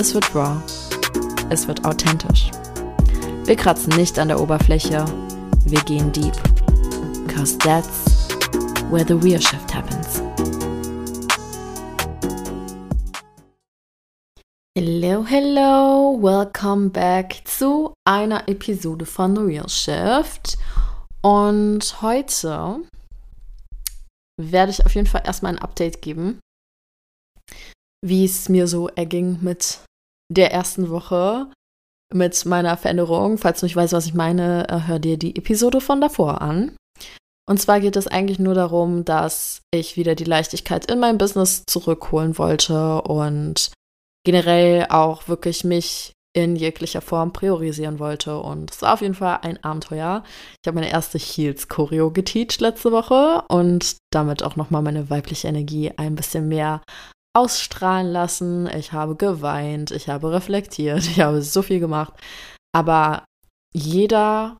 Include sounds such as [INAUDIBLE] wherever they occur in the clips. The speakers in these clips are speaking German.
es wird raw, es wird authentisch. Wir kratzen nicht an der Oberfläche, wir gehen deep. Cause that's where the real shift happens. Hello, hello, welcome back zu einer Episode von The Real Shift. Und heute werde ich auf jeden Fall erstmal ein Update geben, wie es mir so erging mit der ersten Woche, mit meiner Veränderung. Falls du nicht weißt, was ich meine, äh, hör dir die Episode von davor an. Und zwar geht es eigentlich nur darum, dass ich wieder die Leichtigkeit in mein Business zurückholen wollte und generell auch wirklich mich in jeglicher Form priorisieren wollte. Und es war auf jeden Fall ein Abenteuer. Ich habe meine erste Heels-Choreo geteacht letzte Woche und damit auch nochmal meine weibliche Energie ein bisschen mehr ausstrahlen lassen. Ich habe geweint, ich habe reflektiert, [LAUGHS] ich habe so viel gemacht. Aber jeder,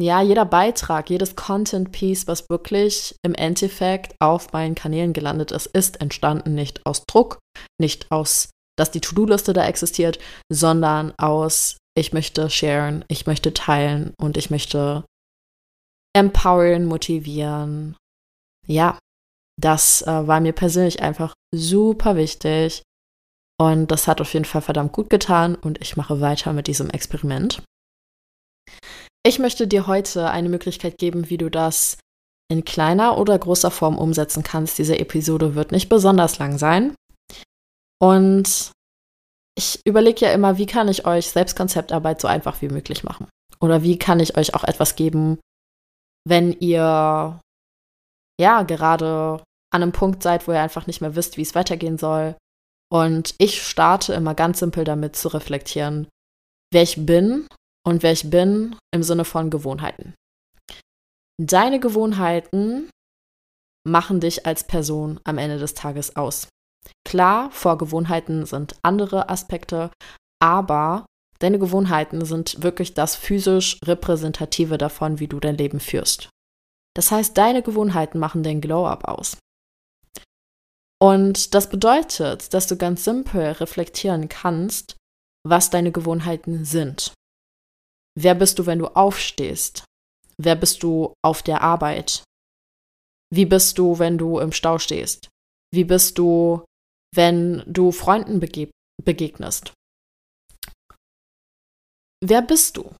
ja, jeder Beitrag, jedes Content-Piece, was wirklich im Endeffekt auf meinen Kanälen gelandet ist, ist entstanden nicht aus Druck, nicht aus dass die To-Do-Liste da existiert, sondern aus, ich möchte sharen, ich möchte teilen und ich möchte empowern, motivieren. Ja, das äh, war mir persönlich einfach super wichtig und das hat auf jeden Fall verdammt gut getan und ich mache weiter mit diesem Experiment. Ich möchte dir heute eine Möglichkeit geben, wie du das in kleiner oder großer Form umsetzen kannst. Diese Episode wird nicht besonders lang sein. Und ich überlege ja immer, wie kann ich euch Selbstkonzeptarbeit so einfach wie möglich machen? Oder wie kann ich euch auch etwas geben, wenn ihr ja gerade an einem Punkt seid, wo ihr einfach nicht mehr wisst, wie es weitergehen soll. Und ich starte immer ganz simpel damit zu reflektieren, wer ich bin und wer ich bin im Sinne von Gewohnheiten. Deine Gewohnheiten machen dich als Person am Ende des Tages aus. Klar, vor Gewohnheiten sind andere Aspekte, aber deine Gewohnheiten sind wirklich das physisch repräsentative davon, wie du dein Leben führst. Das heißt, deine Gewohnheiten machen den Glow-up aus. Und das bedeutet, dass du ganz simpel reflektieren kannst, was deine Gewohnheiten sind. Wer bist du, wenn du aufstehst? Wer bist du auf der Arbeit? Wie bist du, wenn du im Stau stehst? Wie bist du, wenn du Freunden bege begegnest? Wer bist du?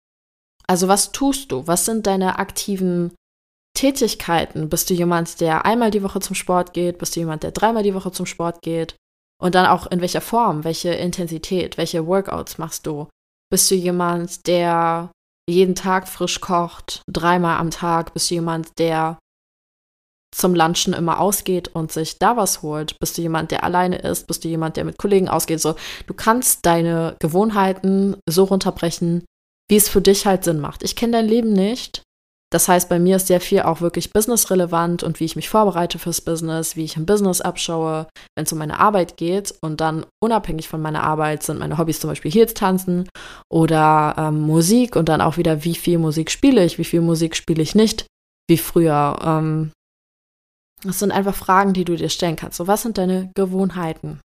Also was tust du? Was sind deine aktiven Tätigkeiten? Bist du jemand, der einmal die Woche zum Sport geht? Bist du jemand, der dreimal die Woche zum Sport geht? Und dann auch in welcher Form, welche Intensität, welche Workouts machst du? Bist du jemand, der jeden Tag frisch kocht, dreimal am Tag? Bist du jemand, der zum Lunchen immer ausgeht und sich da was holt? Bist du jemand, der alleine ist? Bist du jemand, der mit Kollegen ausgeht? So, du kannst deine Gewohnheiten so runterbrechen, wie es für dich halt Sinn macht. Ich kenne dein Leben nicht. Das heißt, bei mir ist sehr viel auch wirklich businessrelevant und wie ich mich vorbereite fürs Business, wie ich im Business abschaue, wenn es um meine Arbeit geht. Und dann unabhängig von meiner Arbeit sind meine Hobbys zum Beispiel Heels tanzen oder ähm, Musik und dann auch wieder, wie viel Musik spiele ich, wie viel Musik spiele ich nicht, wie früher. Ähm, das sind einfach Fragen, die du dir stellen kannst. So, was sind deine Gewohnheiten?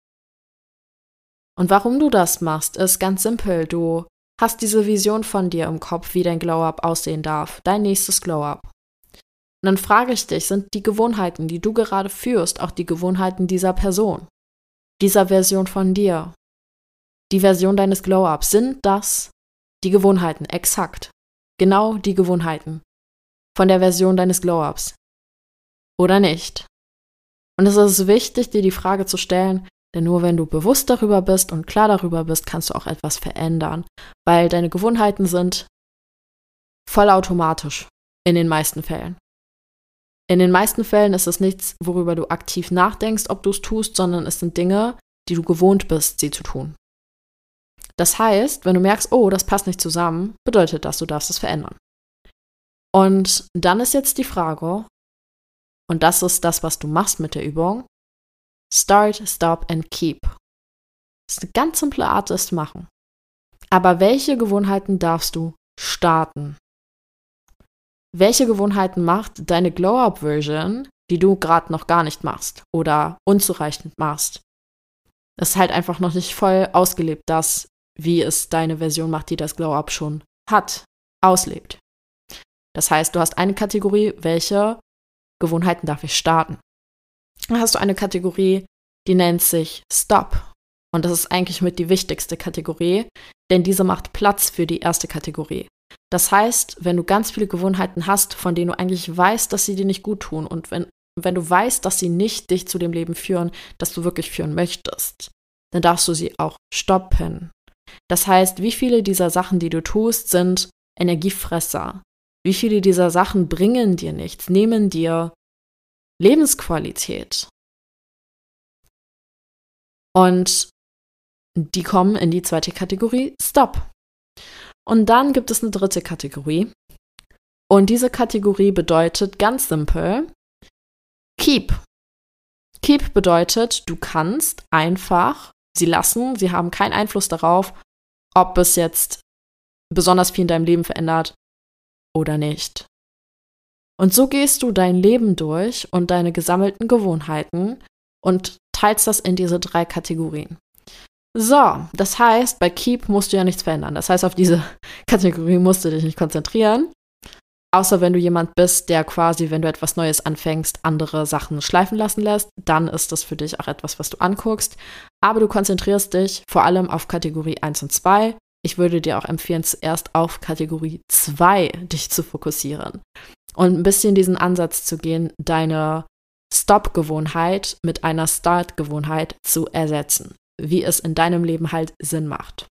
Und warum du das machst, ist ganz simpel. Du hast diese Vision von dir im Kopf, wie dein Glow-up aussehen darf, dein nächstes Glow-up. Und dann frage ich dich, sind die Gewohnheiten, die du gerade führst, auch die Gewohnheiten dieser Person, dieser Version von dir, die Version deines Glow-ups, sind das die Gewohnheiten, exakt, genau die Gewohnheiten von der Version deines Glow-ups. Oder nicht? Und es ist wichtig, dir die Frage zu stellen, denn nur wenn du bewusst darüber bist und klar darüber bist, kannst du auch etwas verändern, weil deine Gewohnheiten sind vollautomatisch in den meisten Fällen. In den meisten Fällen ist es nichts, worüber du aktiv nachdenkst, ob du es tust, sondern es sind Dinge, die du gewohnt bist, sie zu tun. Das heißt, wenn du merkst, oh, das passt nicht zusammen, bedeutet das, du darfst es verändern. Und dann ist jetzt die Frage, und das ist das, was du machst mit der Übung, start, stop and keep. Das ist eine ganz simple Art, das zu machen. Aber welche Gewohnheiten darfst du starten? Welche Gewohnheiten macht deine Glow-Up-Version, die du gerade noch gar nicht machst oder unzureichend machst? Das ist halt einfach noch nicht voll ausgelebt, das, wie es deine Version macht, die das Glow-Up schon hat, auslebt. Das heißt, du hast eine Kategorie, welche Gewohnheiten darf ich starten? Dann hast du eine Kategorie, die nennt sich Stop. Und das ist eigentlich mit die wichtigste Kategorie, denn diese macht Platz für die erste Kategorie. Das heißt, wenn du ganz viele Gewohnheiten hast, von denen du eigentlich weißt, dass sie dir nicht gut tun und wenn, wenn du weißt, dass sie nicht dich zu dem Leben führen, das du wirklich führen möchtest, dann darfst du sie auch stoppen. Das heißt, wie viele dieser Sachen, die du tust, sind Energiefresser? Wie viele dieser Sachen bringen dir nichts, nehmen dir Lebensqualität? Und die kommen in die zweite Kategorie Stop. Und dann gibt es eine dritte Kategorie. Und diese Kategorie bedeutet ganz simpel Keep. Keep bedeutet, du kannst einfach sie lassen, sie haben keinen Einfluss darauf, ob es jetzt besonders viel in deinem Leben verändert oder nicht. Und so gehst du dein Leben durch und deine gesammelten Gewohnheiten und teilst das in diese drei Kategorien. So, das heißt, bei Keep musst du ja nichts verändern. Das heißt, auf diese [LAUGHS] Kategorie musst du dich nicht konzentrieren. Außer wenn du jemand bist, der quasi, wenn du etwas Neues anfängst, andere Sachen schleifen lassen lässt, dann ist das für dich auch etwas, was du anguckst. Aber du konzentrierst dich vor allem auf Kategorie 1 und 2. Ich würde dir auch empfehlen, zuerst auf Kategorie 2 dich zu fokussieren und ein bisschen diesen Ansatz zu gehen, deine Stop-Gewohnheit mit einer Start-Gewohnheit zu ersetzen, wie es in deinem Leben halt Sinn macht.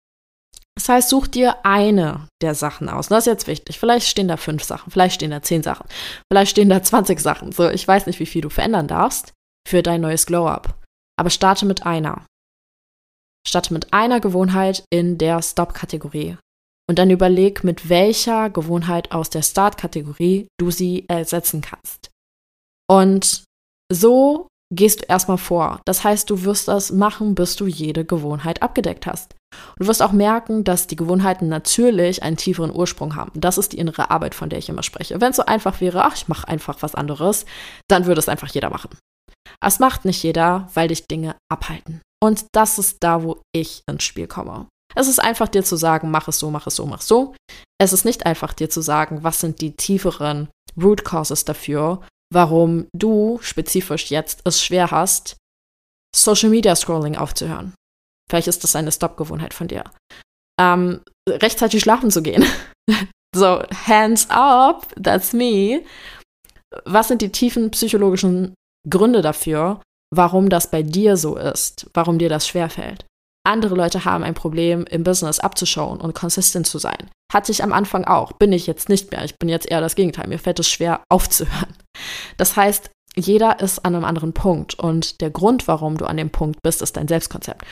Das heißt, such dir eine der Sachen aus. das ist jetzt wichtig. Vielleicht stehen da fünf Sachen, vielleicht stehen da zehn Sachen, vielleicht stehen da 20 Sachen. So, ich weiß nicht, wie viel du verändern darfst für dein neues Glow-Up. Aber starte mit einer. Starte mit einer Gewohnheit in der Stop-Kategorie. Und dann überleg, mit welcher Gewohnheit aus der Start-Kategorie du sie ersetzen kannst. Und so gehst du erstmal vor. Das heißt, du wirst das machen, bis du jede Gewohnheit abgedeckt hast. Und du wirst auch merken, dass die Gewohnheiten natürlich einen tieferen Ursprung haben. Das ist die innere Arbeit, von der ich immer spreche. Wenn es so einfach wäre, ach, ich mache einfach was anderes, dann würde es einfach jeder machen. Es macht nicht jeder, weil dich Dinge abhalten. Und das ist da, wo ich ins Spiel komme. Es ist einfach dir zu sagen, mach es so, mach es so, mach es so. Es ist nicht einfach dir zu sagen, was sind die tieferen Root Causes dafür, warum du spezifisch jetzt es schwer hast, Social Media Scrolling aufzuhören. Vielleicht ist das eine Stop-Gewohnheit von dir. Ähm, rechtzeitig schlafen zu gehen. [LAUGHS] so, hands up, that's me. Was sind die tiefen psychologischen Gründe dafür, warum das bei dir so ist, warum dir das schwerfällt? Andere Leute haben ein Problem, im Business abzuschauen und konsistent zu sein. Hatte ich am Anfang auch, bin ich jetzt nicht mehr. Ich bin jetzt eher das Gegenteil. Mir fällt es schwer [LAUGHS] aufzuhören. Das heißt, jeder ist an einem anderen Punkt und der Grund, warum du an dem Punkt bist, ist dein Selbstkonzept.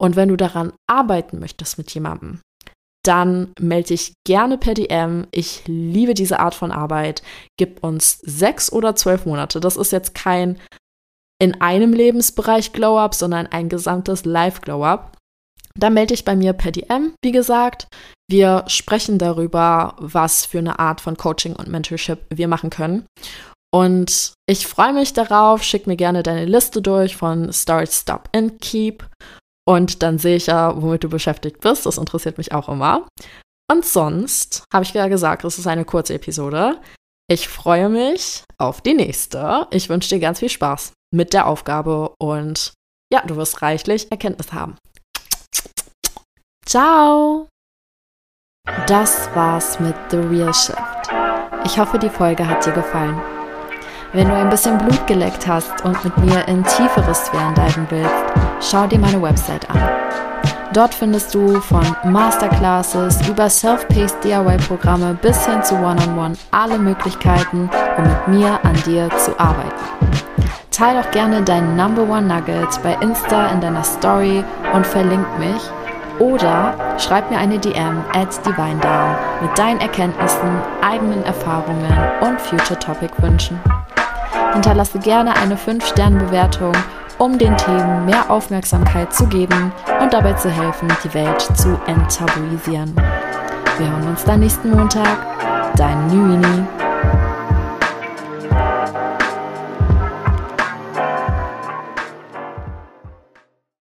Und wenn du daran arbeiten möchtest mit jemandem, dann melde dich gerne per DM. Ich liebe diese Art von Arbeit. Gib uns sechs oder zwölf Monate. Das ist jetzt kein in einem Lebensbereich Glow-Up, sondern ein gesamtes Live-Glow-Up. Da melde dich bei mir per DM, wie gesagt. Wir sprechen darüber, was für eine Art von Coaching und Mentorship wir machen können. Und ich freue mich darauf. Schick mir gerne deine Liste durch von Start, Stop and Keep. Und dann sehe ich ja, womit du beschäftigt bist. Das interessiert mich auch immer. Und sonst habe ich ja gesagt, es ist eine kurze Episode. Ich freue mich auf die nächste. Ich wünsche dir ganz viel Spaß mit der Aufgabe und ja, du wirst reichlich Erkenntnis haben. Ciao! Das war's mit The Real Shift. Ich hoffe, die Folge hat dir gefallen. Wenn du ein bisschen Blut geleckt hast und mit mir in tiefere Sphären diven willst, schau dir meine Website an. Dort findest du von Masterclasses über Self-Paced DIY-Programme bis hin zu One-on-One -on -One alle Möglichkeiten, um mit mir an dir zu arbeiten. Teil doch gerne deinen Number One Nuggets bei Insta in deiner Story und verlink mich. Oder schreib mir eine DM at DivineDown mit deinen Erkenntnissen, eigenen Erfahrungen und Future Topic Wünschen. Hinterlasse gerne eine 5-Sterne-Bewertung, um den Themen mehr Aufmerksamkeit zu geben und dabei zu helfen, die Welt zu enttabuisieren. Wir hören uns dann nächsten Montag. Dein Nüini.